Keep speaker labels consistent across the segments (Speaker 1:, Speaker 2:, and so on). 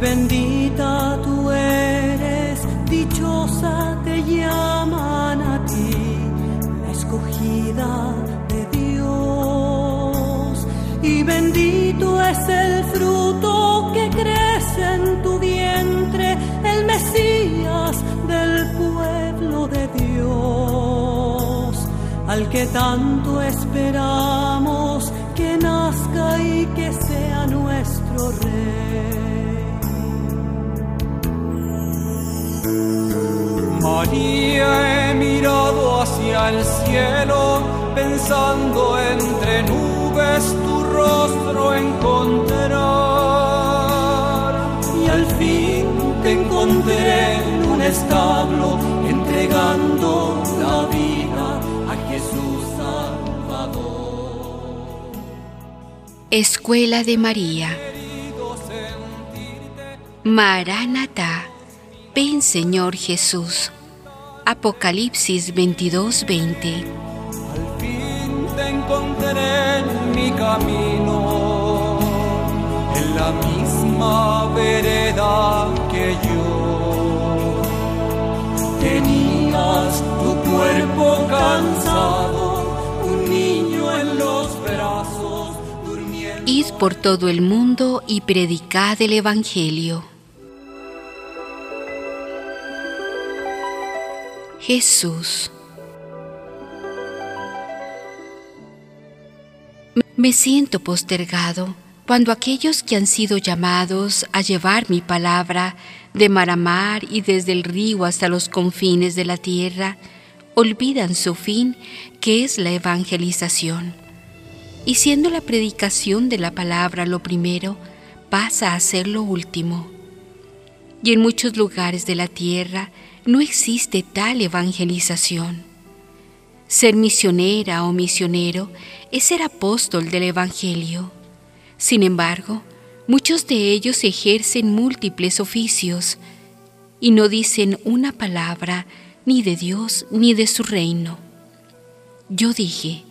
Speaker 1: bendita tú eres, dichosa te llaman a ti, la escogida de Dios. Y bendito es el fruto que crece en tu vientre, el Mesías del pueblo de Dios, al que tanto esperamos que nazca y que sea nuestro Rey.
Speaker 2: María, he mirado hacia el cielo, pensando entre nubes tu rostro encontrar. Y al fin te encontré en un establo, entregando la vida a Jesús Salvador.
Speaker 3: Escuela de María. Maranatá. Ven Señor Jesús. Apocalipsis 22, 20.
Speaker 2: Al fin te encontré en mi camino, en la misma vereda que yo. Tenías tu cuerpo cansado, un niño en los brazos, durmiendo.
Speaker 3: Id por todo el mundo y predicad el Evangelio. Jesús. Me siento postergado cuando aquellos que han sido llamados a llevar mi palabra de mar a mar y desde el río hasta los confines de la tierra olvidan su fin, que es la evangelización. Y siendo la predicación de la palabra lo primero, pasa a ser lo último. Y en muchos lugares de la tierra no existe tal evangelización. Ser misionera o misionero es ser apóstol del Evangelio. Sin embargo, muchos de ellos ejercen múltiples oficios y no dicen una palabra ni de Dios ni de su reino. Yo dije,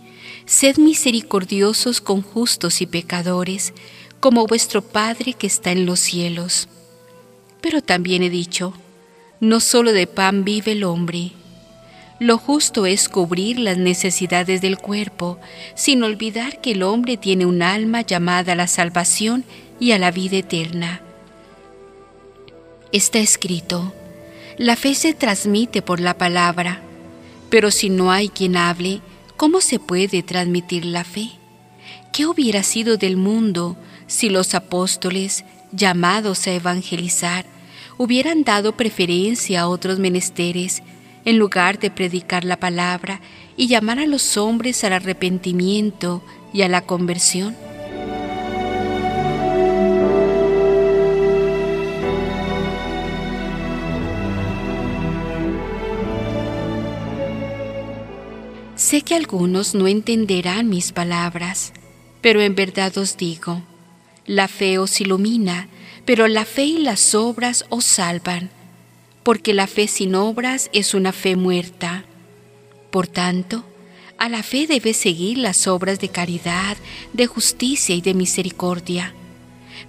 Speaker 3: sed misericordiosos con justos y pecadores, como vuestro Padre que está en los cielos. Pero también he dicho, no solo de pan vive el hombre. Lo justo es cubrir las necesidades del cuerpo, sin olvidar que el hombre tiene un alma llamada a la salvación y a la vida eterna. Está escrito, la fe se transmite por la palabra, pero si no hay quien hable, ¿cómo se puede transmitir la fe? ¿Qué hubiera sido del mundo si los apóstoles, llamados a evangelizar, hubieran dado preferencia a otros menesteres en lugar de predicar la palabra y llamar a los hombres al arrepentimiento y a la conversión? Sé que algunos no entenderán mis palabras, pero en verdad os digo, la fe os ilumina, pero la fe y las obras os salvan, porque la fe sin obras es una fe muerta. Por tanto, a la fe debe seguir las obras de caridad, de justicia y de misericordia,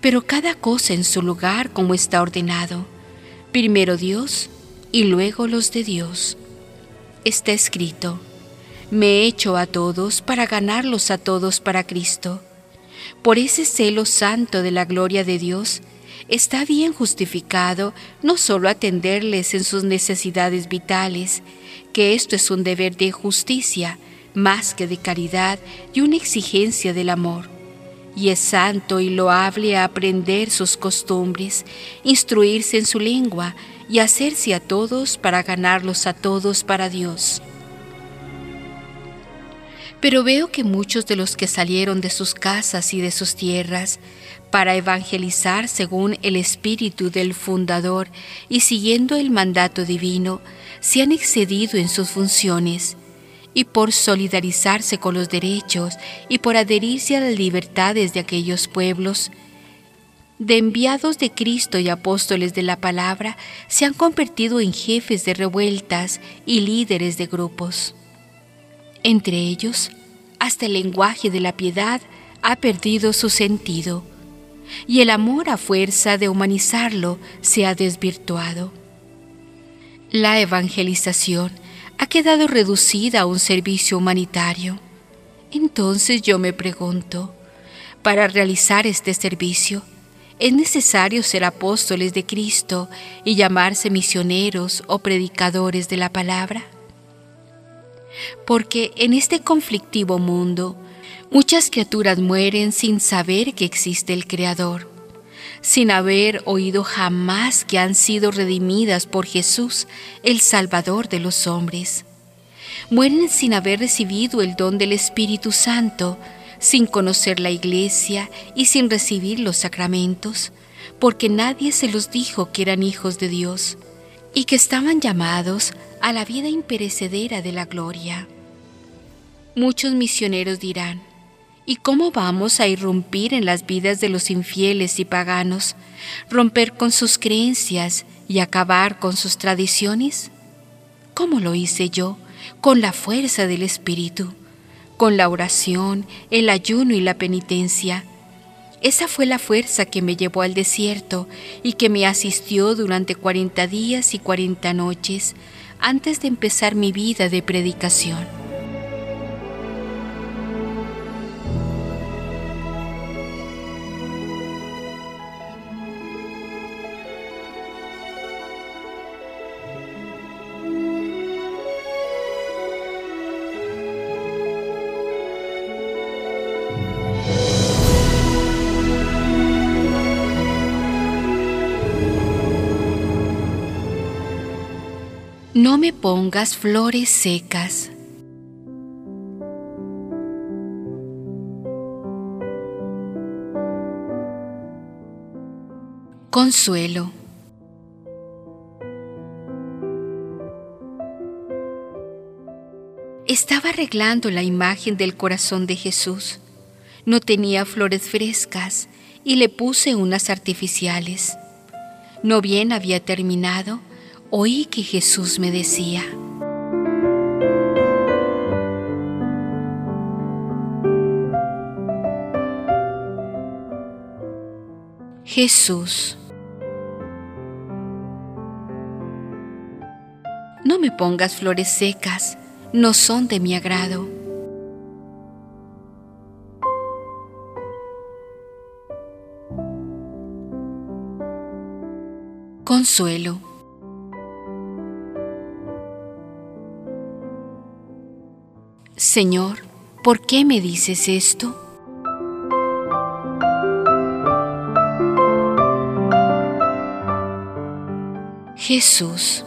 Speaker 3: pero cada cosa en su lugar como está ordenado, primero Dios y luego los de Dios. Está escrito, me he hecho a todos para ganarlos a todos para Cristo. Por ese celo santo de la gloria de Dios, está bien justificado no solo atenderles en sus necesidades vitales, que esto es un deber de justicia, más que de caridad y una exigencia del amor. Y es santo y loable aprender sus costumbres, instruirse en su lengua y hacerse a todos para ganarlos a todos para Dios. Pero veo que muchos de los que salieron de sus casas y de sus tierras para evangelizar según el espíritu del fundador y siguiendo el mandato divino, se han excedido en sus funciones y por solidarizarse con los derechos y por adherirse a las libertades de aquellos pueblos, de enviados de Cristo y apóstoles de la palabra, se han convertido en jefes de revueltas y líderes de grupos. Entre ellos, hasta el lenguaje de la piedad ha perdido su sentido y el amor a fuerza de humanizarlo se ha desvirtuado. La evangelización ha quedado reducida a un servicio humanitario. Entonces yo me pregunto, para realizar este servicio, ¿es necesario ser apóstoles de Cristo y llamarse misioneros o predicadores de la palabra? Porque en este conflictivo mundo, muchas criaturas mueren sin saber que existe el Creador, sin haber oído jamás que han sido redimidas por Jesús, el Salvador de los hombres. Mueren sin haber recibido el don del Espíritu Santo, sin conocer la iglesia y sin recibir los sacramentos, porque nadie se los dijo que eran hijos de Dios y que estaban llamados a la vida imperecedera de la gloria. Muchos misioneros dirán, ¿y cómo vamos a irrumpir en las vidas de los infieles y paganos, romper con sus creencias y acabar con sus tradiciones? ¿Cómo lo hice yo? Con la fuerza del Espíritu, con la oración, el ayuno y la penitencia, esa fue la fuerza que me llevó al desierto y que me asistió durante cuarenta días y cuarenta noches antes de empezar mi vida de predicación. Me pongas flores secas. Consuelo. Estaba arreglando la imagen del corazón de Jesús. No tenía flores frescas y le puse unas artificiales. No bien había terminado, oí que Jesús me decía, Jesús, no me pongas flores secas, no son de mi agrado. Consuelo. Señor, ¿por qué me dices esto? Jesús.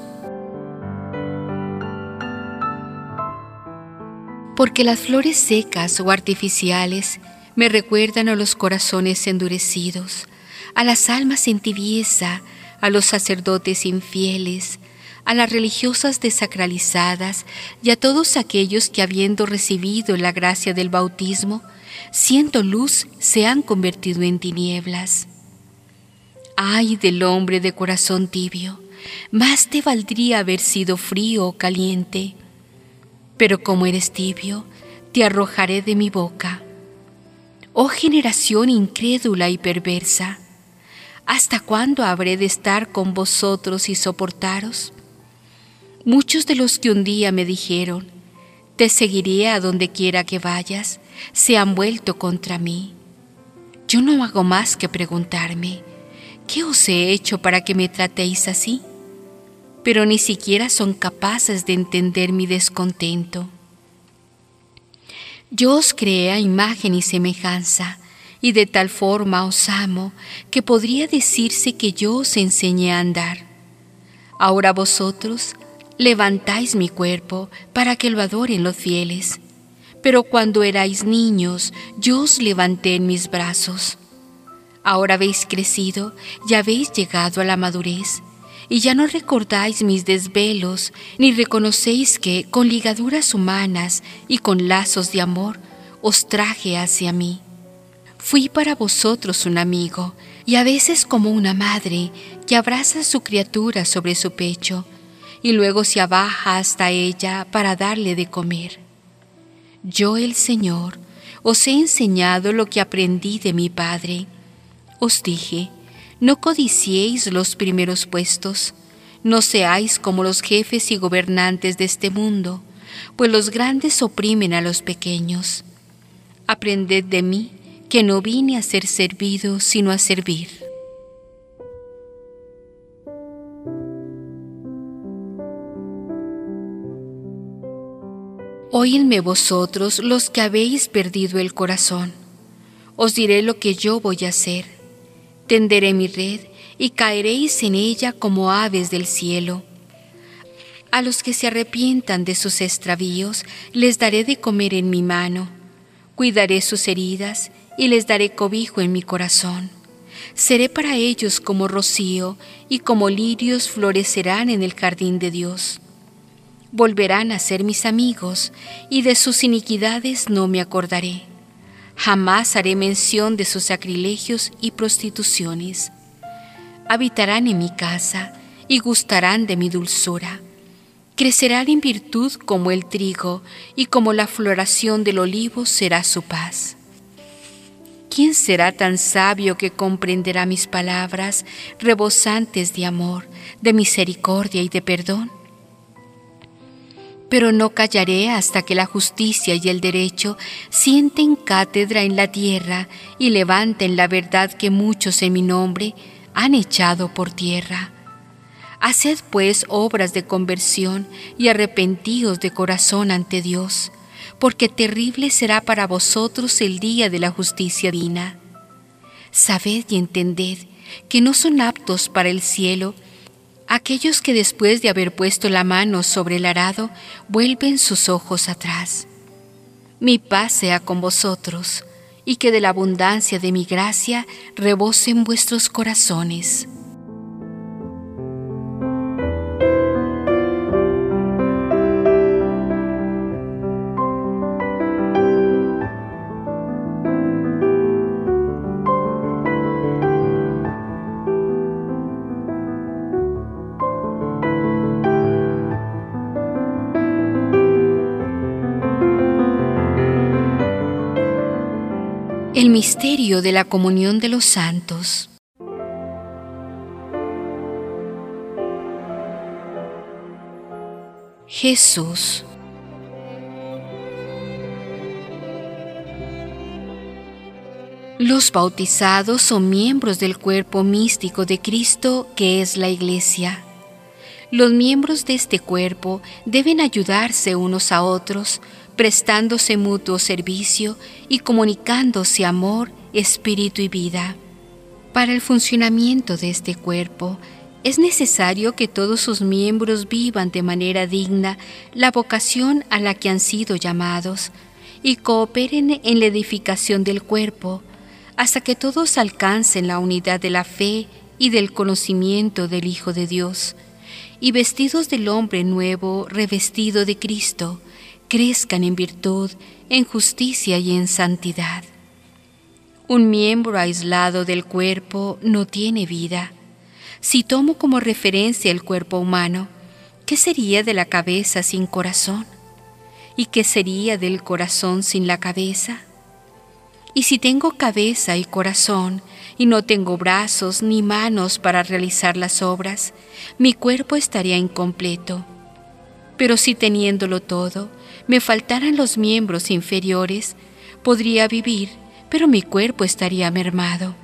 Speaker 3: Porque las flores secas o artificiales me recuerdan a los corazones endurecidos, a las almas en tibieza, a los sacerdotes infieles, a las religiosas desacralizadas y a todos aquellos que habiendo recibido la gracia del bautismo, siendo luz, se han convertido en tinieblas. Ay del hombre de corazón tibio, más te valdría haber sido frío o caliente, pero como eres tibio, te arrojaré de mi boca. Oh generación incrédula y perversa, ¿hasta cuándo habré de estar con vosotros y soportaros? Muchos de los que un día me dijeron, te seguiré a donde quiera que vayas, se han vuelto contra mí. Yo no hago más que preguntarme, ¿qué os he hecho para que me tratéis así? Pero ni siquiera son capaces de entender mi descontento. Yo os creé a imagen y semejanza, y de tal forma os amo que podría decirse que yo os enseñé a andar. Ahora vosotros levantáis mi cuerpo para que lo adoren los fieles, pero cuando erais niños, yo os levanté en mis brazos. Ahora habéis crecido y habéis llegado a la madurez, y ya no recordáis mis desvelos, ni reconocéis que, con ligaduras humanas y con lazos de amor, os traje hacia mí. Fui para vosotros un amigo, y a veces como una madre que abraza a su criatura sobre su pecho, y luego se abaja hasta ella para darle de comer. Yo el Señor os he enseñado lo que aprendí de mi Padre. Os dije, no codiciéis los primeros puestos, no seáis como los jefes y gobernantes de este mundo, pues los grandes oprimen a los pequeños. Aprended de mí, que no vine a ser servido, sino a servir. Oídme vosotros los que habéis perdido el corazón. Os diré lo que yo voy a hacer. Tenderé mi red y caeréis en ella como aves del cielo. A los que se arrepientan de sus extravíos les daré de comer en mi mano. Cuidaré sus heridas y les daré cobijo en mi corazón. Seré para ellos como rocío y como lirios florecerán en el jardín de Dios volverán a ser mis amigos, y de sus iniquidades no me acordaré. Jamás haré mención de sus sacrilegios y prostituciones. Habitarán en mi casa y gustarán de mi dulzura. Crecerán en virtud como el trigo, y como la floración del olivo será su paz. ¿Quién será tan sabio que comprenderá mis palabras, rebosantes de amor, de misericordia y de perdón? Pero no callaré hasta que la justicia y el derecho sienten cátedra en la tierra y levanten la verdad que muchos en mi nombre han echado por tierra. Haced pues obras de conversión y arrepentíos de corazón ante Dios, porque terrible será para vosotros el día de la justicia divina. Sabed y entended que no son aptos para el cielo aquellos que después de haber puesto la mano sobre el arado vuelven sus ojos atrás. Mi paz sea con vosotros, y que de la abundancia de mi gracia rebosen vuestros corazones. El misterio de la comunión de los santos. Jesús. Los bautizados son miembros del cuerpo místico de Cristo que es la Iglesia. Los miembros de este cuerpo deben ayudarse unos a otros prestándose mutuo servicio y comunicándose amor, espíritu y vida. Para el funcionamiento de este cuerpo, es necesario que todos sus miembros vivan de manera digna la vocación a la que han sido llamados y cooperen en la edificación del cuerpo, hasta que todos alcancen la unidad de la fe y del conocimiento del Hijo de Dios, y vestidos del hombre nuevo revestido de Cristo, crezcan en virtud, en justicia y en santidad. Un miembro aislado del cuerpo no tiene vida. Si tomo como referencia el cuerpo humano, ¿qué sería de la cabeza sin corazón? ¿Y qué sería del corazón sin la cabeza? Y si tengo cabeza y corazón, y no tengo brazos ni manos para realizar las obras, mi cuerpo estaría incompleto. Pero si teniéndolo todo, me faltaran los miembros inferiores, podría vivir, pero mi cuerpo estaría mermado.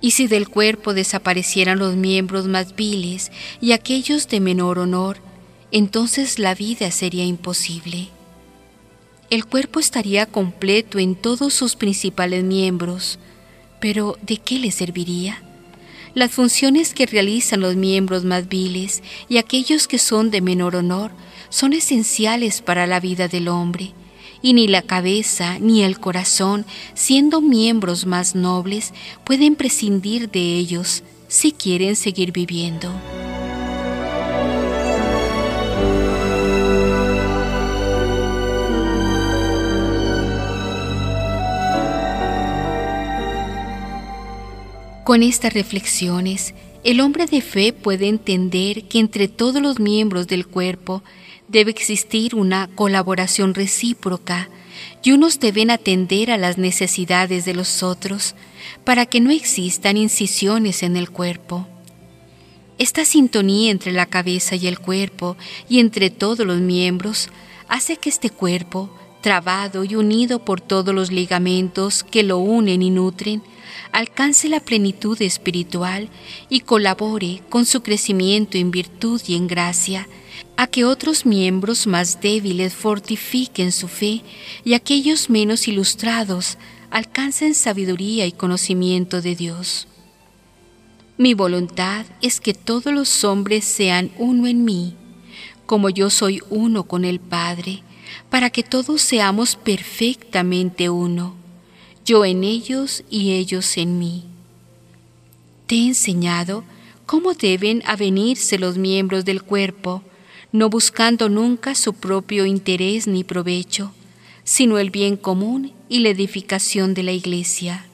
Speaker 3: Y si del cuerpo desaparecieran los miembros más viles y aquellos de menor honor, entonces la vida sería imposible. El cuerpo estaría completo en todos sus principales miembros, pero ¿de qué le serviría? Las funciones que realizan los miembros más viles y aquellos que son de menor honor son esenciales para la vida del hombre y ni la cabeza ni el corazón, siendo miembros más nobles, pueden prescindir de ellos si quieren seguir viviendo. Con estas reflexiones, el hombre de fe puede entender que entre todos los miembros del cuerpo debe existir una colaboración recíproca y unos deben atender a las necesidades de los otros para que no existan incisiones en el cuerpo. Esta sintonía entre la cabeza y el cuerpo y entre todos los miembros hace que este cuerpo, trabado y unido por todos los ligamentos que lo unen y nutren, alcance la plenitud espiritual y colabore con su crecimiento en virtud y en gracia, a que otros miembros más débiles fortifiquen su fe y aquellos menos ilustrados alcancen sabiduría y conocimiento de Dios. Mi voluntad es que todos los hombres sean uno en mí, como yo soy uno con el Padre, para que todos seamos perfectamente uno yo en ellos y ellos en mí. Te he enseñado cómo deben avenirse los miembros del cuerpo, no buscando nunca su propio interés ni provecho, sino el bien común y la edificación de la Iglesia.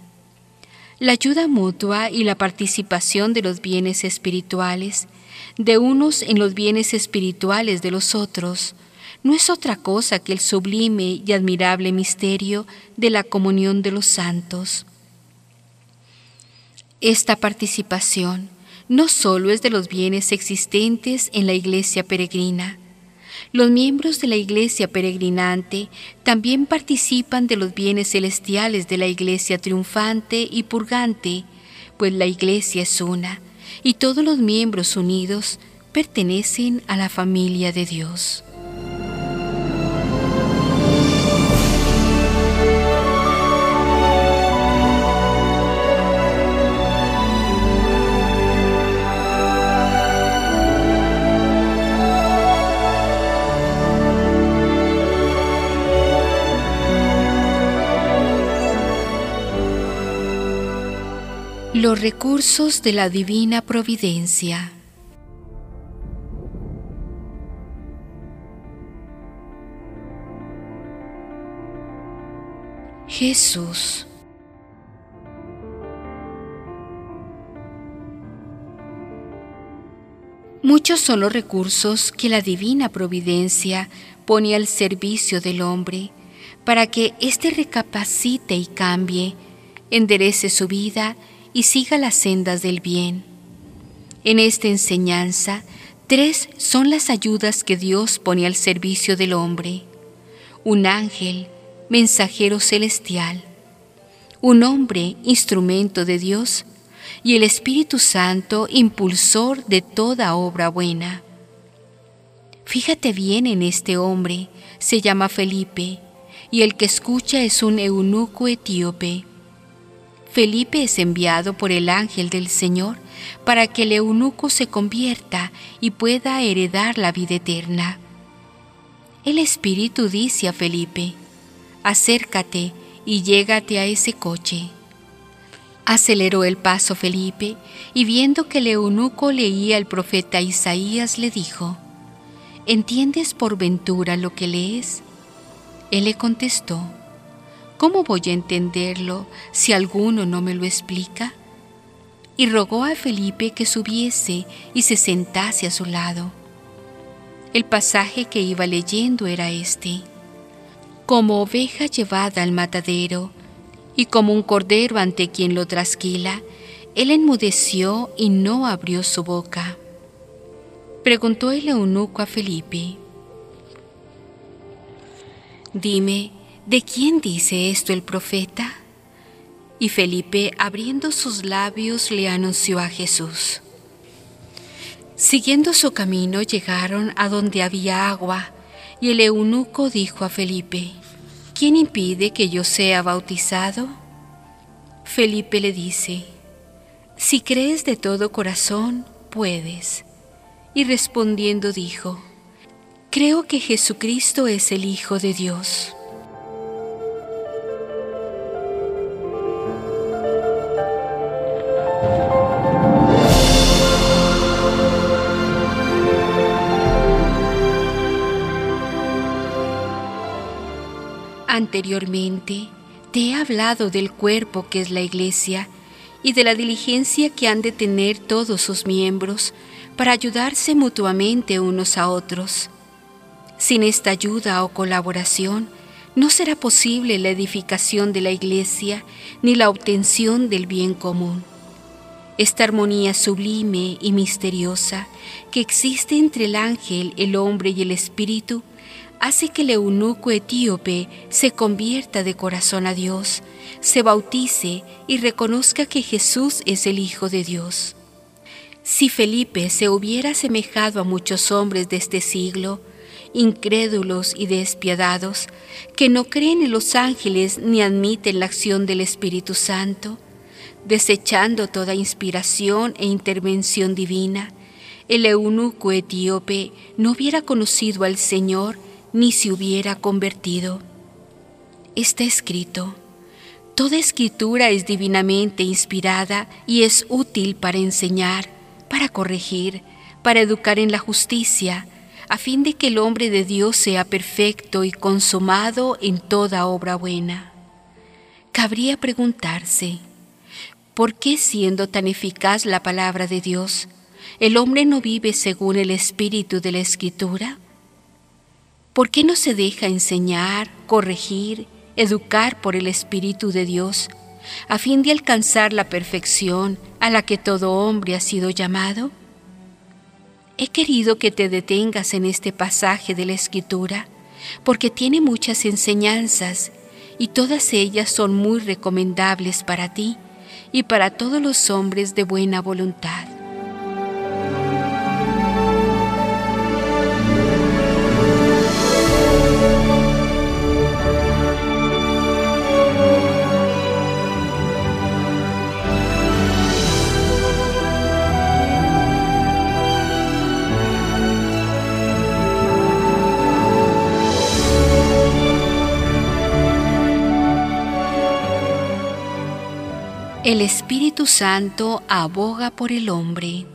Speaker 3: La ayuda mutua y la participación de los bienes espirituales, de unos en los bienes espirituales de los otros, no es otra cosa que el sublime y admirable misterio de la comunión de los santos. Esta participación no solo es de los bienes existentes en la iglesia peregrina, los miembros de la iglesia peregrinante también participan de los bienes celestiales de la iglesia triunfante y purgante, pues la iglesia es una, y todos los miembros unidos pertenecen a la familia de Dios. Los recursos de la Divina Providencia. Jesús. Muchos son los recursos que la Divina Providencia pone al servicio del hombre para que éste recapacite y cambie, enderece su vida y siga las sendas del bien. En esta enseñanza, tres son las ayudas que Dios pone al servicio del hombre. Un ángel, mensajero celestial, un hombre, instrumento de Dios, y el Espíritu Santo, impulsor de toda obra buena. Fíjate bien en este hombre, se llama Felipe, y el que escucha es un eunuco etíope. Felipe es enviado por el ángel del Señor para que el eunuco se convierta y pueda heredar la vida eterna. El Espíritu dice a Felipe, acércate y llégate a ese coche. Aceleró el paso Felipe y viendo que el eunuco leía el profeta Isaías le dijo, ¿entiendes por ventura lo que lees? Él le contestó, ¿Cómo voy a entenderlo si alguno no me lo explica? Y rogó a Felipe que subiese y se sentase a su lado. El pasaje que iba leyendo era este. Como oveja llevada al matadero, y como un cordero ante quien lo trasquila, él enmudeció y no abrió su boca. Preguntó el eunuco a Felipe, Dime, ¿De quién dice esto el profeta? Y Felipe, abriendo sus labios, le anunció a Jesús. Siguiendo su camino llegaron a donde había agua, y el eunuco dijo a Felipe, ¿quién impide que yo sea bautizado? Felipe le dice, si crees de todo corazón, puedes. Y respondiendo dijo, creo que Jesucristo es el Hijo de Dios. Anteriormente te he hablado del cuerpo que es la iglesia y de la diligencia que han de tener todos sus miembros para ayudarse mutuamente unos a otros. Sin esta ayuda o colaboración, no será posible la edificación de la iglesia ni la obtención del bien común. Esta armonía sublime y misteriosa que existe entre el ángel, el hombre y el espíritu hace que el eunuco etíope se convierta de corazón a Dios, se bautice y reconozca que Jesús es el Hijo de Dios. Si Felipe se hubiera asemejado a muchos hombres de este siglo, incrédulos y despiadados, que no creen en los ángeles ni admiten la acción del Espíritu Santo, desechando toda inspiración e intervención divina, el eunuco etíope no hubiera conocido al Señor ni se hubiera convertido. Está escrito, Toda escritura es divinamente inspirada y es útil para enseñar, para corregir, para educar en la justicia, a fin de que el hombre de Dios sea perfecto y consumado en toda obra buena. Cabría preguntarse, ¿por qué siendo tan eficaz la palabra de Dios, el hombre no vive según el espíritu de la escritura? ¿Por qué no se deja enseñar, corregir, educar por el Espíritu de Dios, a fin de alcanzar la perfección a la que todo hombre ha sido llamado? He querido que te detengas en este pasaje de la Escritura, porque tiene muchas enseñanzas y todas ellas son muy recomendables para ti y para todos los hombres de buena voluntad. Santo aboga por el hombre.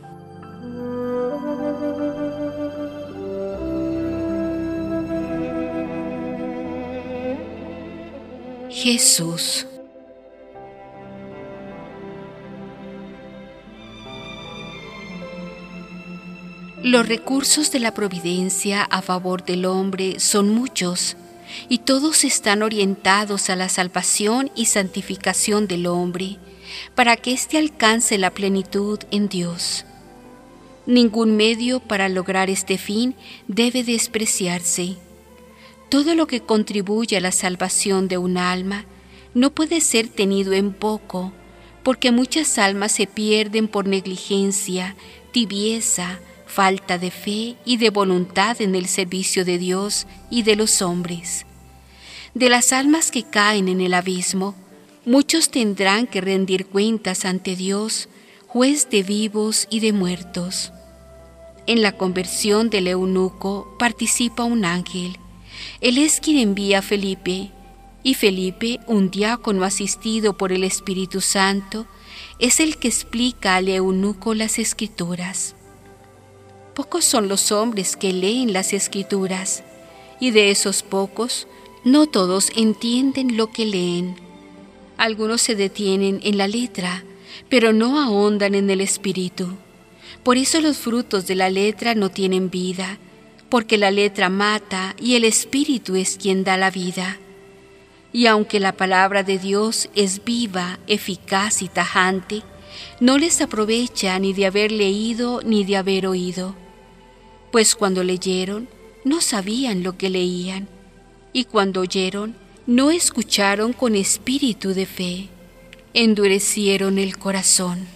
Speaker 3: Jesús. Los recursos de la providencia a favor del hombre son muchos y todos están orientados a la salvación y santificación del hombre para que éste alcance la plenitud en Dios. Ningún medio para lograr este fin debe despreciarse. Todo lo que contribuye a la salvación de un alma no puede ser tenido en poco, porque muchas almas se pierden por negligencia, tibieza, falta de fe y de voluntad en el servicio de Dios y de los hombres. De las almas que caen en el abismo, muchos tendrán que rendir cuentas ante Dios, juez de vivos y de muertos. En la conversión del eunuco participa un ángel. Él es quien envía a Felipe, y Felipe, un diácono asistido por el Espíritu Santo, es el que explica al eunuco las escrituras. Pocos son los hombres que leen las escrituras, y de esos pocos, no todos entienden lo que leen algunos se detienen en la letra, pero no ahondan en el espíritu. Por eso los frutos de la letra no tienen vida, porque la letra mata y el espíritu es quien da la vida. Y aunque la palabra de Dios es viva, eficaz y tajante, no les aprovecha ni de haber leído ni de haber oído. Pues cuando leyeron, no sabían lo que leían, y cuando oyeron, no escucharon con espíritu de fe, endurecieron el corazón.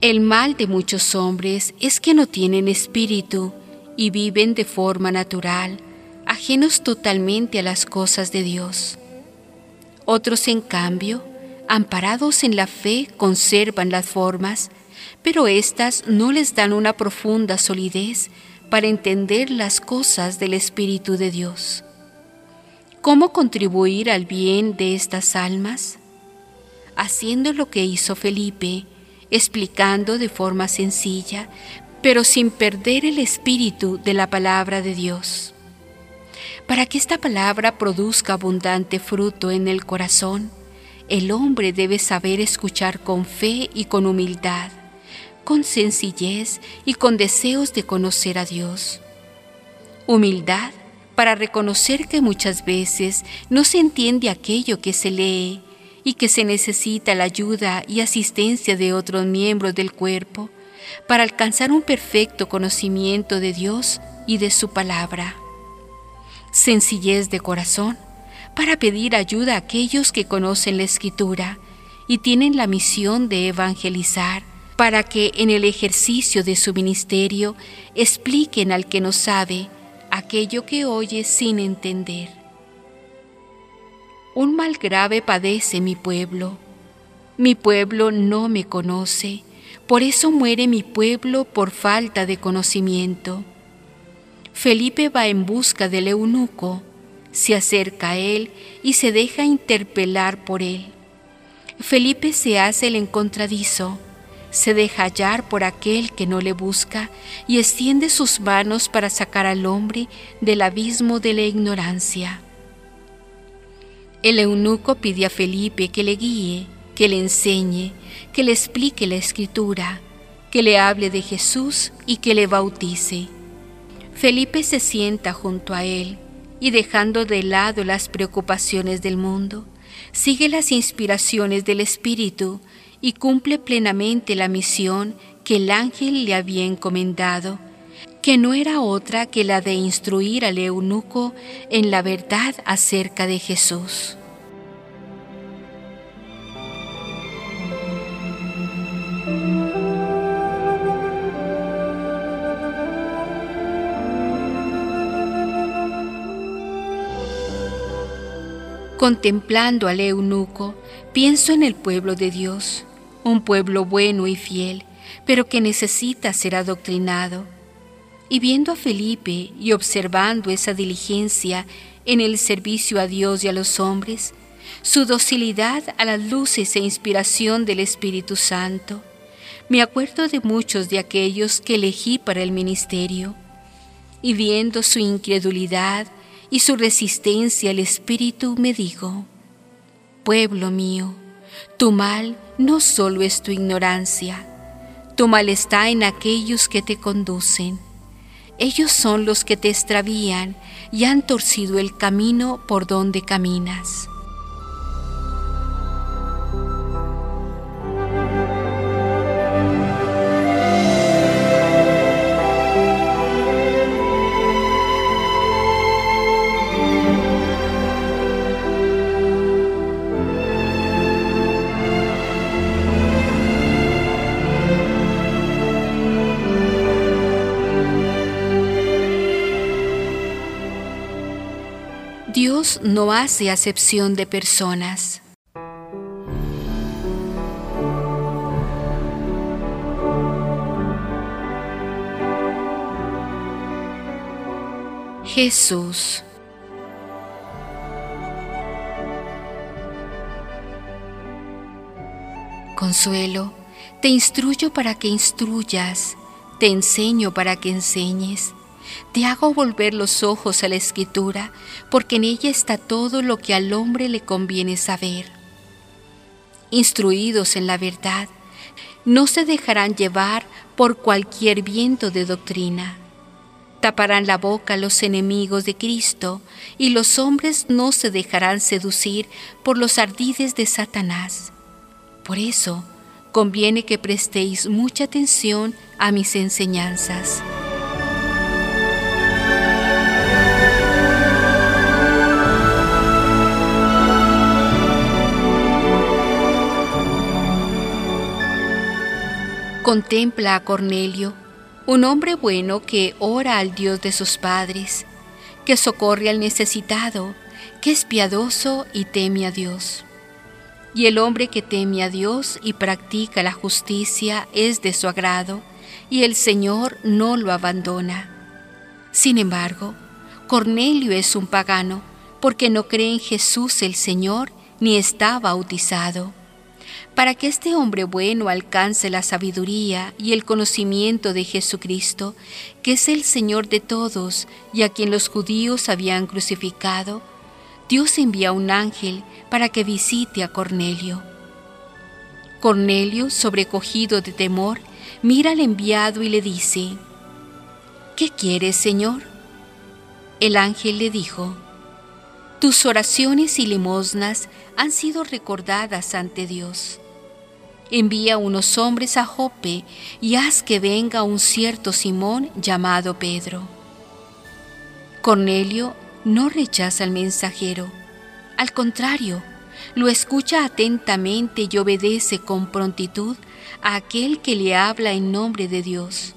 Speaker 3: El mal de muchos hombres es que no tienen espíritu y viven de forma natural, ajenos totalmente a las cosas de Dios. Otros, en cambio, amparados en la fe, conservan las formas, pero éstas no les dan una profunda solidez para entender las cosas del Espíritu de Dios. ¿Cómo contribuir al bien de estas almas? haciendo lo que hizo Felipe, explicando de forma sencilla, pero sin perder el espíritu de la palabra de Dios. Para que esta palabra produzca abundante fruto en el corazón, el hombre debe saber escuchar con fe y con humildad, con sencillez y con deseos de conocer a Dios. Humildad para reconocer que muchas veces no se entiende aquello que se lee y que se necesita la ayuda y asistencia de otros miembros del cuerpo para alcanzar un perfecto conocimiento de Dios y de su palabra. Sencillez de corazón para pedir ayuda a aquellos que conocen la escritura y tienen la misión de evangelizar para que en el ejercicio de su ministerio expliquen al que no sabe aquello que oye sin entender. Un mal grave padece mi pueblo. Mi pueblo no me conoce, por eso muere mi pueblo por falta de conocimiento. Felipe va en busca del eunuco, se acerca a él y se deja interpelar por él. Felipe se hace el encontradizo, se deja hallar por aquel que no le busca y extiende sus manos para sacar al hombre del abismo de la ignorancia. El eunuco pide a Felipe que le guíe, que le enseñe, que le explique la escritura, que le hable de Jesús y que le bautice. Felipe se sienta junto a él y dejando de lado las preocupaciones del mundo, sigue las inspiraciones del Espíritu y cumple plenamente la misión que el ángel le había encomendado que no era otra que la de instruir al eunuco en la verdad acerca de Jesús. Contemplando al eunuco, pienso en el pueblo de Dios, un pueblo bueno y fiel, pero que necesita ser adoctrinado. Y viendo a Felipe y observando esa diligencia en el servicio a Dios y a los hombres, su docilidad a las luces e inspiración del Espíritu Santo, me acuerdo de muchos de aquellos que elegí para el ministerio, y viendo su incredulidad y su resistencia al Espíritu, me digo, pueblo mío, tu mal no solo es tu ignorancia, tu mal está en aquellos que te conducen ellos son los que te extravían y han torcido el camino por donde caminas. No hace acepción de personas. Jesús. Consuelo, te instruyo para que instruyas, te enseño para que enseñes te hago volver los ojos a la escritura, porque en ella está todo lo que al hombre le conviene saber. Instruidos en la verdad, no se dejarán llevar por cualquier viento de doctrina. Taparán la boca a los enemigos de Cristo, y los hombres no se dejarán seducir por los ardides de Satanás. Por eso, conviene que prestéis mucha atención a mis enseñanzas. Contempla a Cornelio, un hombre bueno que ora al Dios de sus padres, que socorre al necesitado, que es piadoso y teme a Dios. Y el hombre que teme a Dios y practica la justicia es de su agrado, y el Señor no lo abandona. Sin embargo, Cornelio es un pagano, porque no cree en Jesús el Señor, ni está bautizado. Para que este hombre bueno alcance la sabiduría y el conocimiento de Jesucristo, que es el Señor de todos y a quien los judíos habían crucificado, Dios envía un ángel para que visite a Cornelio. Cornelio, sobrecogido de temor, mira al enviado y le dice, ¿Qué quieres, Señor? El ángel le dijo, Tus oraciones y limosnas han sido recordadas ante Dios. Envía unos hombres a Jope y haz que venga un cierto Simón llamado Pedro. Cornelio no rechaza al mensajero, al contrario, lo escucha atentamente y obedece con prontitud a aquel que le habla en nombre de Dios.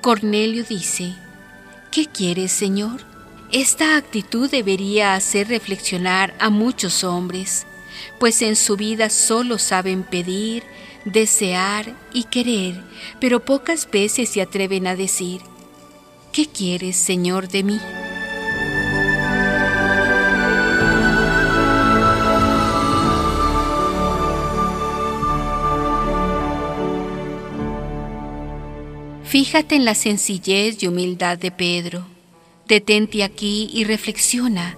Speaker 3: Cornelio dice, ¿Qué quieres, Señor? Esta actitud debería hacer reflexionar a muchos hombres, pues en su vida solo saben pedir, desear y querer, pero pocas veces se atreven a decir, ¿qué quieres, Señor, de mí? Fíjate en la sencillez y humildad de Pedro Detente aquí y reflexiona,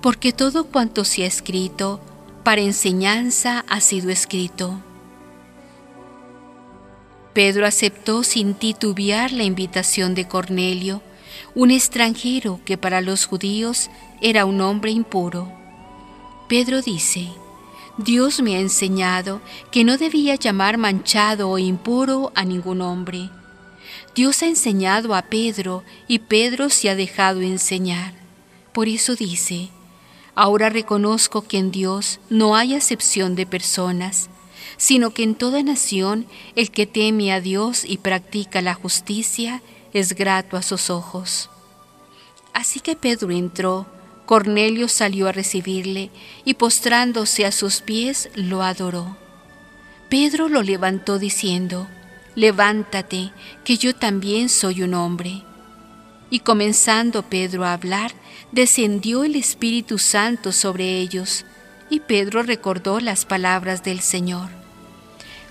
Speaker 3: porque todo cuanto se ha escrito, para enseñanza ha sido escrito. Pedro aceptó sin titubear la invitación de Cornelio, un extranjero que para los judíos era un hombre impuro. Pedro dice, Dios me ha enseñado que no debía llamar manchado o impuro a ningún hombre Dios ha enseñado a Pedro y Pedro se ha dejado enseñar. Por eso dice, ahora reconozco que en Dios no hay acepción de personas, sino que en toda nación el que teme a Dios y practica la justicia es grato a sus ojos. Así que Pedro entró, Cornelio salió a recibirle y postrándose a sus pies lo adoró. Pedro lo levantó diciendo, levántate, que yo también soy un hombre. Y comenzando Pedro a hablar, descendió el Espíritu Santo sobre ellos, y Pedro recordó las palabras del Señor.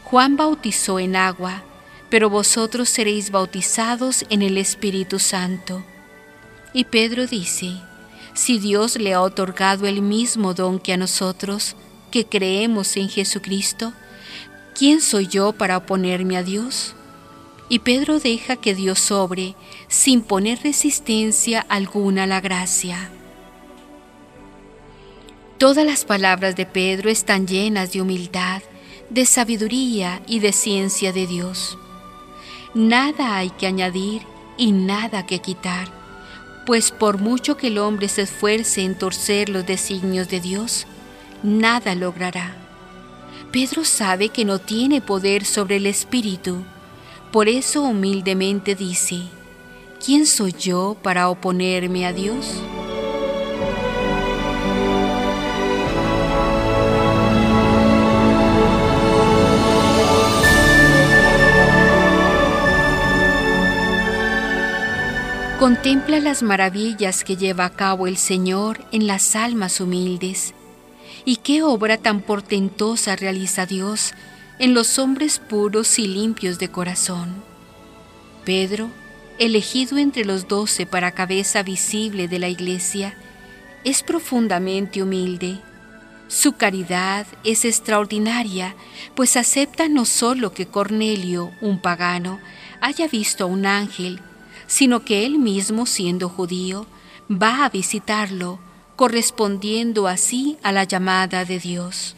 Speaker 3: Juan bautizó en agua, pero vosotros seréis bautizados en el Espíritu Santo. Y Pedro dice, si Dios le ha otorgado el mismo don que a nosotros, que creemos en Jesucristo, ¿quién soy yo para oponerme a Dios? Y Pedro deja que Dios sobre sin poner resistencia alguna a la gracia. Todas las palabras de Pedro están llenas de humildad, de sabiduría y de ciencia de Dios. Nada hay que añadir y nada que quitar, pues por mucho que el hombre se esfuerce en torcer los designios de Dios, nada logrará. Pedro sabe que no tiene poder sobre el Espíritu, por eso humildemente dice, ¿quién soy yo para oponerme a Dios? Contempla las maravillas que lleva a cabo el Señor en las almas humildes ¿Y qué obra tan portentosa realiza Dios en los hombres puros y limpios de corazón? Pedro, elegido entre los doce para cabeza visible de la iglesia, es profundamente humilde. Su caridad es extraordinaria, pues acepta no solo que Cornelio, un pagano, haya visto a un ángel, sino que él mismo, siendo judío, va a visitarlo correspondiendo así a la llamada de Dios.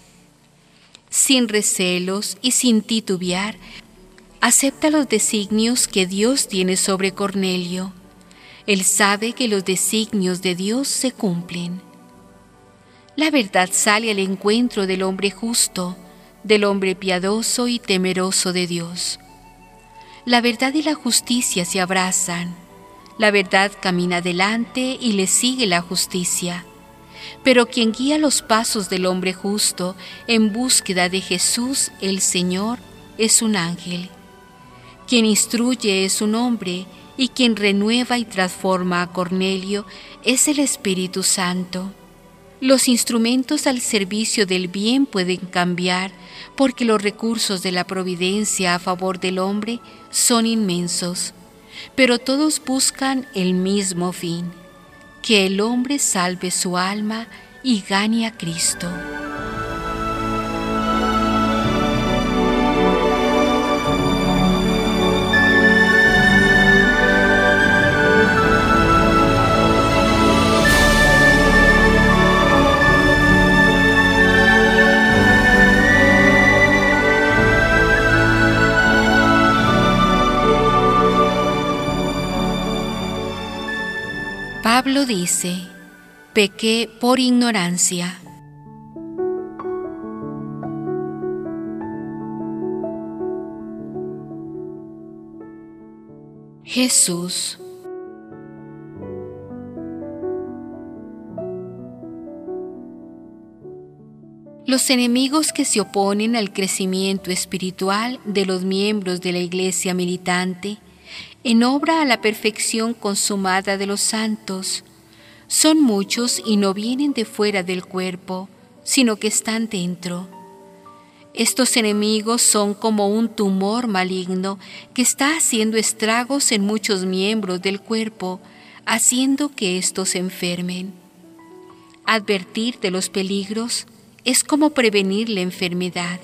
Speaker 3: Sin recelos y sin titubear, acepta los designios que Dios tiene sobre Cornelio. Él sabe que los designios de Dios se cumplen. La verdad sale al encuentro del hombre justo, del hombre piadoso y temeroso de Dios. La verdad y la justicia se abrazan. La verdad camina adelante y le sigue la justicia pero quien guía los pasos del hombre justo en búsqueda de Jesús el Señor es un ángel. Quien instruye es un hombre y quien renueva y transforma a Cornelio es el Espíritu Santo. Los instrumentos al servicio del bien pueden cambiar porque los recursos de la providencia a favor del hombre son inmensos, pero todos buscan el mismo fin, que el hombre salve su alma y gane a Cristo. Pequé por ignorancia. Jesús. Los enemigos que se oponen al crecimiento espiritual de los miembros de la iglesia militante en obra a la perfección consumada de los santos. Son muchos y no vienen de fuera del cuerpo, sino que están dentro. Estos enemigos son como un tumor maligno que está haciendo estragos en muchos miembros del cuerpo, haciendo que éstos enfermen. Advertir de los peligros es como prevenir la enfermedad.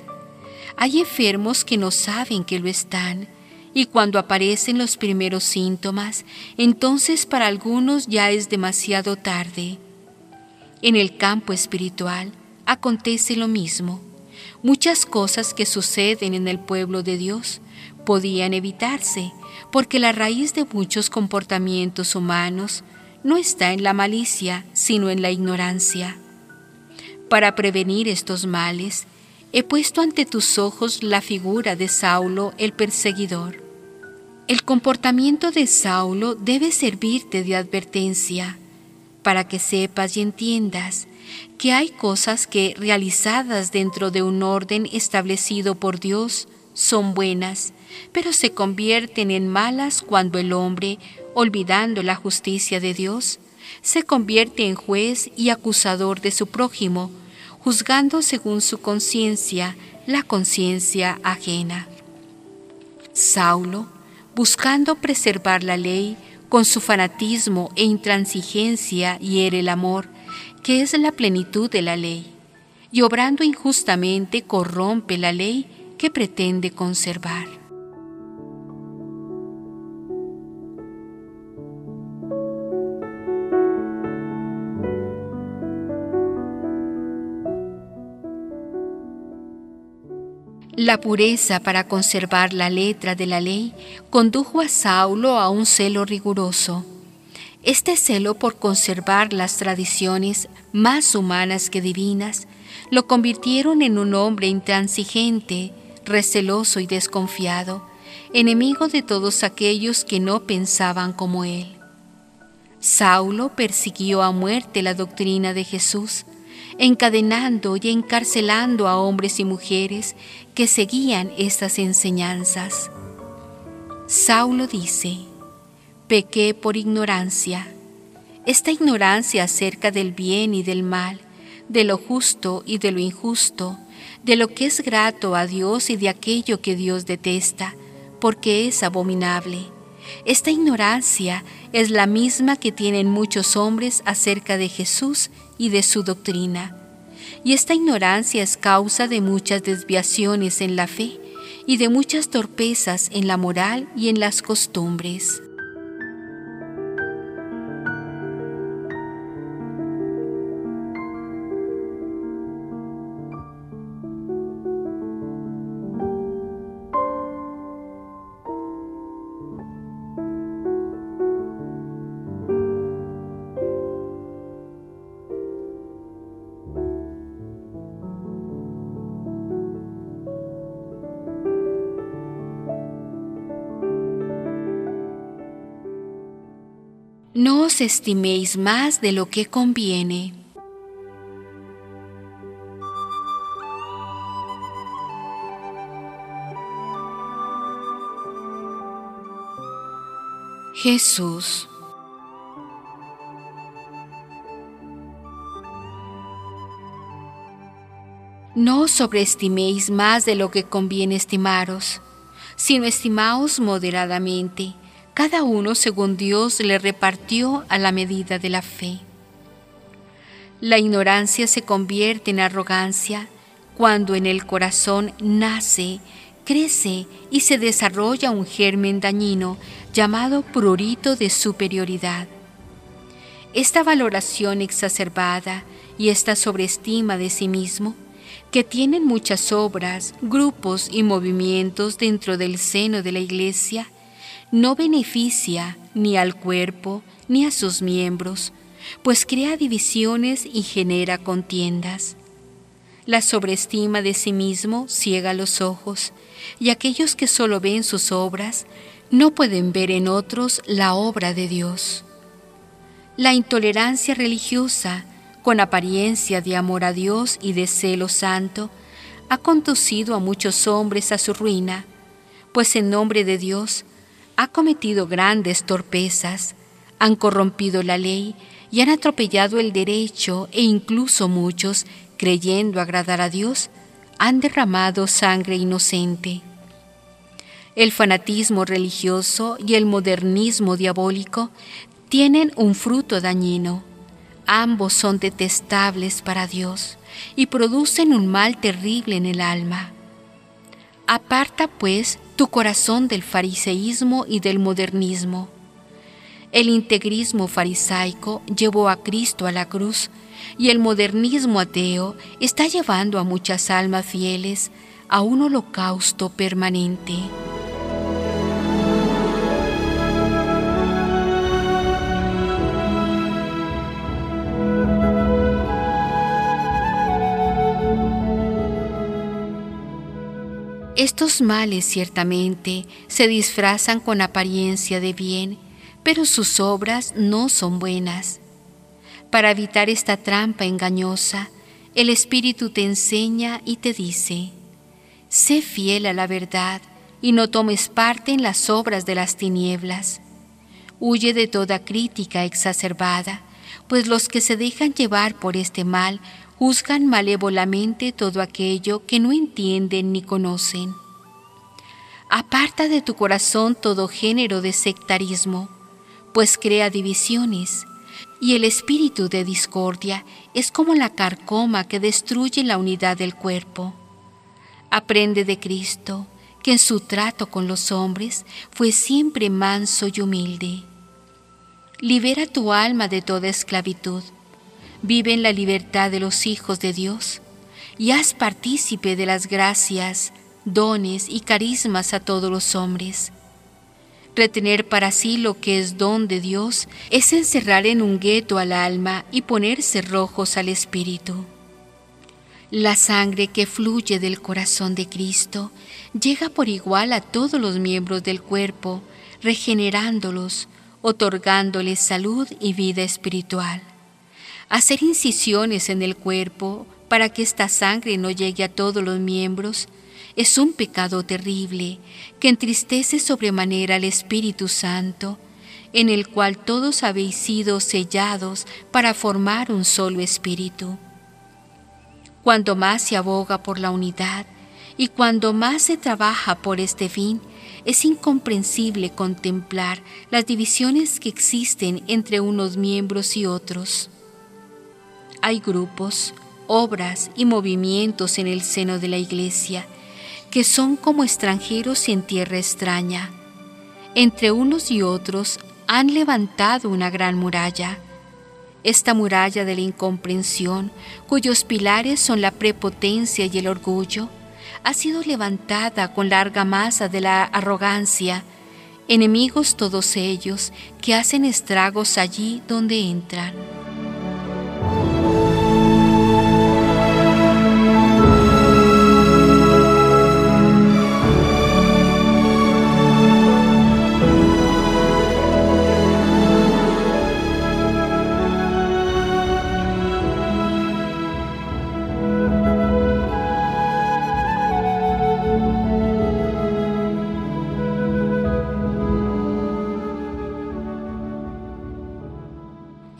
Speaker 3: Hay enfermos que no saben que lo están y cuando aparecen los primeros síntomas, entonces para algunos ya es demasiado tarde. En el campo espiritual acontece lo mismo. Muchas cosas que suceden en el pueblo de Dios podían evitarse, porque la raíz de muchos comportamientos humanos no está en la malicia, sino en la ignorancia. Para prevenir estos males, he puesto ante tus ojos la figura de Saulo el perseguidor. El comportamiento de Saulo debe servirte de advertencia para que sepas y entiendas que hay cosas que realizadas dentro de un orden establecido por Dios son buenas, pero se convierten en malas cuando el hombre, olvidando la justicia de Dios, se convierte en juez y acusador de su prójimo, juzgando según su conciencia la conciencia ajena. Saulo, buscando preservar la ley, con su fanatismo e intransigencia hiere el amor, que es la plenitud de la ley, y obrando injustamente corrompe la ley que pretende conservar. La pureza para conservar la letra de la ley condujo a Saulo a un celo riguroso. Este celo por conservar las tradiciones más humanas que divinas lo convirtieron en un hombre intransigente, receloso y desconfiado, enemigo de todos aquellos que no pensaban como él. Saulo persiguió a muerte la doctrina de Jesús, encadenando y encarcelando a hombres y mujeres que seguían estas enseñanzas. Saulo dice, pequé por ignorancia. Esta ignorancia acerca del bien y del mal, de lo justo y de lo injusto, de lo que es grato a Dios y de aquello que Dios detesta, porque es abominable. Esta ignorancia es la misma que tienen muchos hombres acerca de Jesús y de su doctrina. Y esta ignorancia es causa de muchas desviaciones en la fe y de muchas torpezas en la moral y en las costumbres. Estiméis más de lo que conviene. Jesús. No sobreestiméis más de lo que conviene estimaros, sino estimaos moderadamente, cada uno según Dios le repartió a la medida de la fe. La ignorancia se convierte en arrogancia cuando en el corazón nace, crece y se desarrolla un germen dañino llamado prurito de superioridad. Esta valoración exacerbada y esta sobreestima de sí mismo, que tienen muchas obras, grupos y movimientos dentro del seno de la Iglesia, no beneficia ni al cuerpo ni a sus miembros, pues crea divisiones y genera contiendas. La sobreestima de sí mismo ciega los ojos, y aquellos que solo ven sus obras no pueden ver en otros la obra de Dios. La intolerancia religiosa, con apariencia de amor a Dios y de celo santo, ha conducido a muchos hombres a su ruina, pues en nombre de Dios ha cometido grandes torpezas, han corrompido la ley y han atropellado el derecho e incluso muchos, creyendo agradar a Dios, han derramado sangre inocente. El fanatismo religioso y el modernismo diabólico tienen un fruto dañino. Ambos son detestables para Dios y producen un mal terrible en el alma. Aparta pues tu corazón del fariseísmo y del modernismo el integrismo farisaico llevó a Cristo a la cruz y el modernismo ateo está llevando a muchas almas fieles a un holocausto permanente. Estos males ciertamente se disfrazan con apariencia de bien pero sus obras no son buenas. Para evitar esta trampa engañosa, el Espíritu te enseña y te dice, sé fiel a la verdad y no tomes parte en las obras de las tinieblas. Huye de toda crítica exacerbada, pues los que se dejan llevar por este mal juzgan malévolamente todo aquello que no entienden ni conocen. Aparta de tu corazón todo género de sectarismo pues crea divisiones, y el espíritu de discordia es como la carcoma que destruye la unidad del cuerpo. Aprende de Cristo, que en su trato con los hombres fue siempre manso y humilde. Libera tu alma de toda esclavitud, vive en la libertad de los hijos de Dios y haz partícipe de las gracias, dones y carismas a todos los hombres Retener para sí lo que es don de Dios es encerrar en un gueto al alma y poner cerrojos al espíritu. La sangre que fluye del corazón de Cristo llega por igual a todos los miembros del cuerpo, regenerándolos, otorgándoles salud y vida espiritual. Hacer incisiones en el cuerpo para que esta sangre no llegue a todos los miembros es un pecado terrible que entristece sobremanera al Espíritu Santo, en el cual todos habéis sido sellados para formar un solo espíritu. Cuando más se aboga por la unidad y cuando más se trabaja por este fin, es incomprensible contemplar las divisiones que existen entre unos miembros y otros. Hay grupos, obras y movimientos en el seno de la Iglesia que son como extranjeros en tierra extraña. Entre unos y otros han levantado una gran muralla. Esta muralla de la incomprensión, cuyos pilares son la prepotencia y el orgullo, ha sido levantada con larga masa de la arrogancia, enemigos todos ellos que hacen estragos allí donde entran.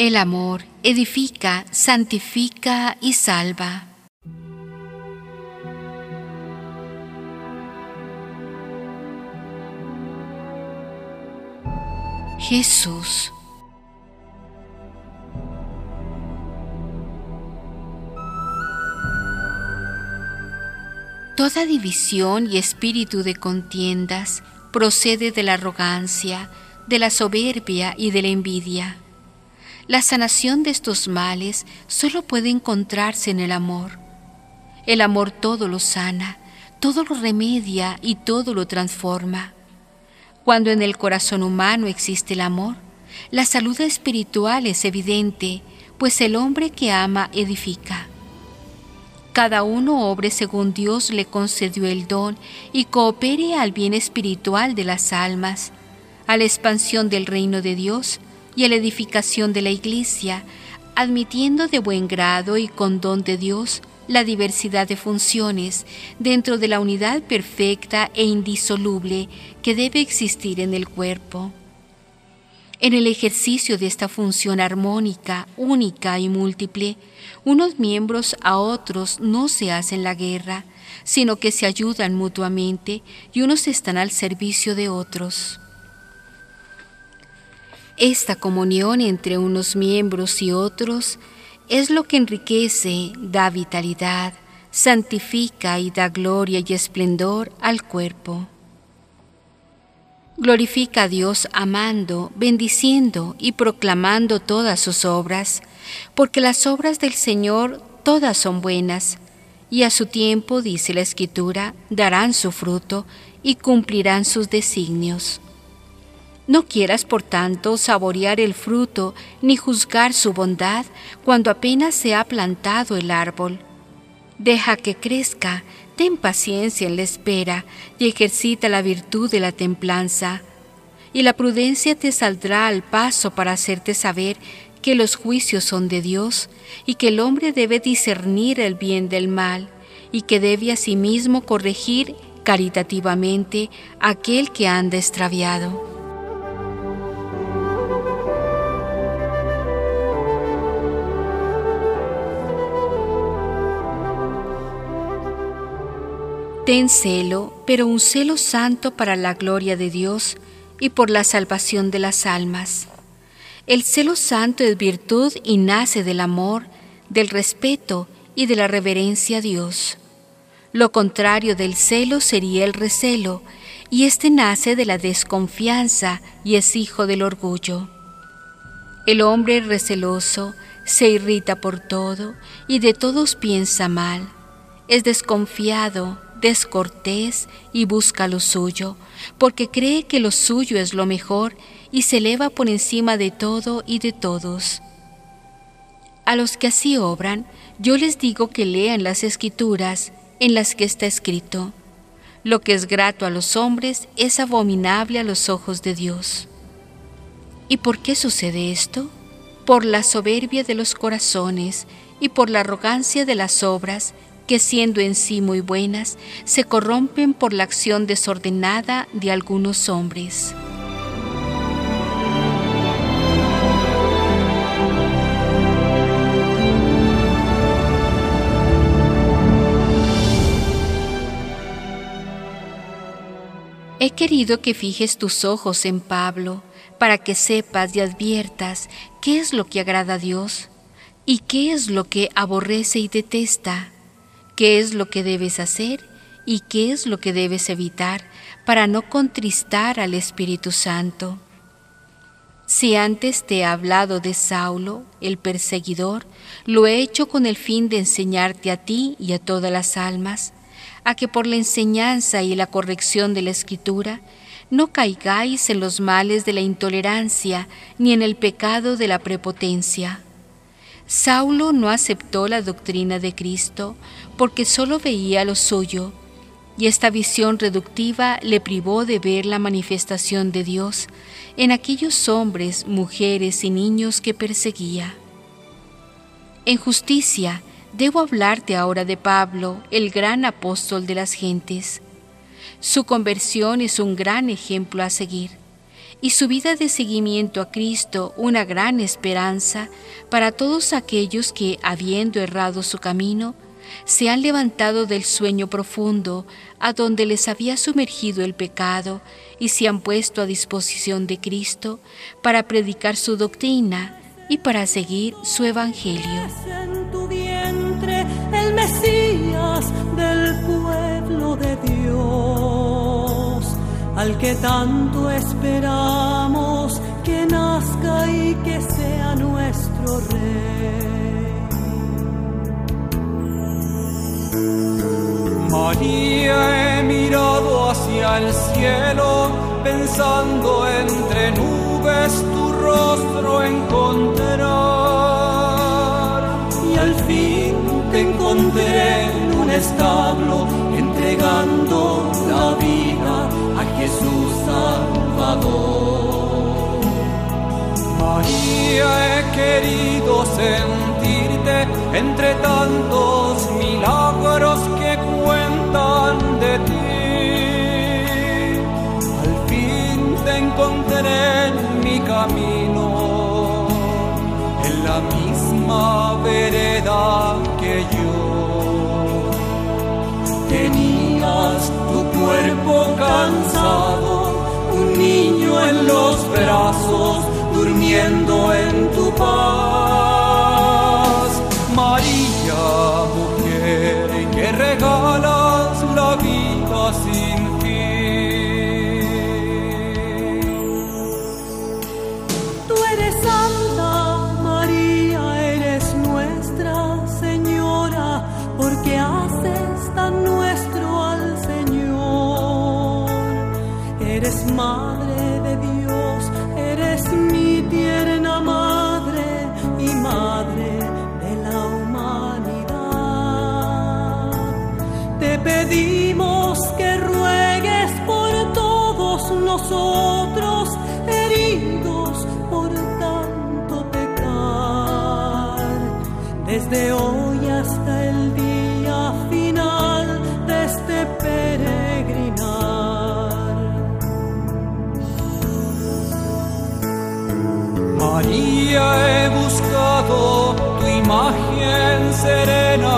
Speaker 3: El amor edifica, santifica y salva. Jesús. Toda división y espíritu de contiendas procede de la arrogancia, de la soberbia y de la envidia. La sanación de estos males solo puede encontrarse en el amor. El amor todo lo sana, todo lo remedia y todo lo transforma. Cuando en el corazón humano existe el amor, la salud espiritual es evidente, pues el hombre que ama edifica. Cada uno obre según Dios le concedió el don y coopere al bien espiritual de las almas, a la expansión del reino de Dios y a la edificación de la Iglesia, admitiendo de buen grado y con don de Dios la diversidad de funciones dentro de la unidad perfecta e indisoluble que debe existir en el cuerpo. En el ejercicio de esta función armónica, única y múltiple, unos miembros a otros no se hacen la guerra, sino que se ayudan mutuamente y unos están al servicio de otros. Esta comunión entre unos miembros y otros es lo que enriquece, da vitalidad, santifica y da gloria y esplendor al cuerpo. Glorifica a Dios amando, bendiciendo y proclamando todas sus obras, porque las obras del Señor todas son buenas, y a su tiempo, dice la Escritura, darán su fruto y cumplirán sus designios. No quieras, por tanto, saborear el fruto ni juzgar su bondad cuando apenas se ha plantado el árbol. Deja que crezca, ten paciencia en la espera y ejercita la virtud de la templanza. Y la prudencia te saldrá al paso para hacerte saber que los juicios son de Dios y que el hombre debe discernir el bien del mal y que debe asimismo corregir caritativamente aquel que anda extraviado. Ten celo, pero un celo santo para la gloria de Dios y por la salvación de las almas. El celo santo es virtud y nace del amor, del respeto y de la reverencia a Dios. Lo contrario del celo sería el recelo, y éste nace de la desconfianza y es hijo del orgullo. El hombre receloso se irrita por todo y de todos piensa mal, es desconfiado, descortés y busca lo suyo, porque cree que lo suyo es lo mejor y se eleva por encima de todo y de todos. A los que así obran, yo les digo que lean las escrituras en las que está escrito, lo que es grato a los hombres es abominable a los ojos de Dios. ¿Y por qué sucede esto? Por la soberbia de los corazones y por la arrogancia de las obras que siendo en sí muy buenas, se corrompen por la acción desordenada de algunos hombres. He querido que fijes tus ojos en Pablo, para que sepas y adviertas qué es lo que agrada a Dios y qué es lo que aborrece y detesta qué es lo que debes hacer y qué es lo que debes evitar para no contristar al Espíritu Santo. Si antes te he hablado de Saulo, el perseguidor, lo he hecho con el fin de enseñarte a ti y a todas las almas, a que por la enseñanza y la corrección de la Escritura no caigáis en los males de la intolerancia ni en el pecado de la prepotencia. Saulo no aceptó la doctrina de Cristo porque solo veía lo suyo, y esta visión reductiva le privó de ver la manifestación de Dios en aquellos hombres, mujeres y niños que perseguía. En justicia, debo hablarte ahora de Pablo, el gran apóstol de las gentes. Su conversión es un gran ejemplo a seguir y su vida de seguimiento a Cristo una gran esperanza para todos aquellos que, habiendo errado su camino, se han levantado del sueño profundo a donde les había sumergido el pecado y se han puesto a disposición de Cristo para predicar su doctrina y para seguir su evangelio.
Speaker 1: En tu vientre el Mesías del pueblo de Dios, al que tanto esperamos que nazca y que sea nuestro rey.
Speaker 2: María he mirado hacia el cielo pensando entre nubes tu rostro encontrar. Y al fin te encontré en un establo entregando la vida a Jesús Salvador. María he querido sentirte entre tantos milagros que cuentan de ti encontré en mi camino, en la misma vereda que yo. Tenías tu cuerpo cansado, un niño en los brazos, durmiendo en tu paz.
Speaker 1: Desde hoy hasta el día final de este peregrinar.
Speaker 2: María, he buscado tu imagen serena,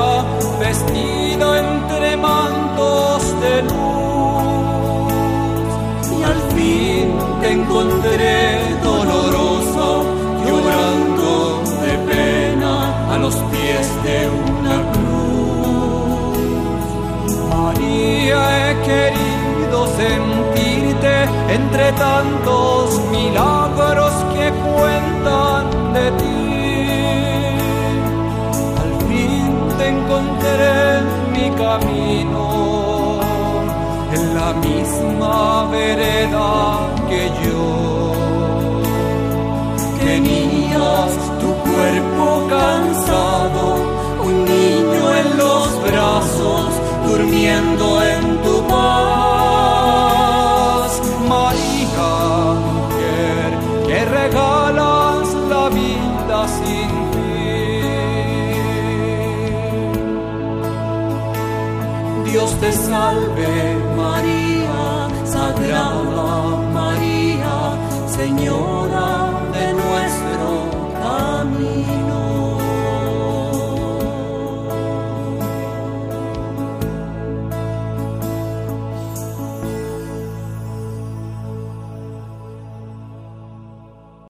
Speaker 2: vestida entre mantos de luz. Y al fin te encontré querido sentirte entre tantos milagros que cuentan de ti. Al fin te encontré en mi camino, en la misma vereda que yo. Tenías tu cuerpo cansado, un niño en los brazos, durmiendo en paz. María, mujer, que regalas la vida sin fin. Dios te salve,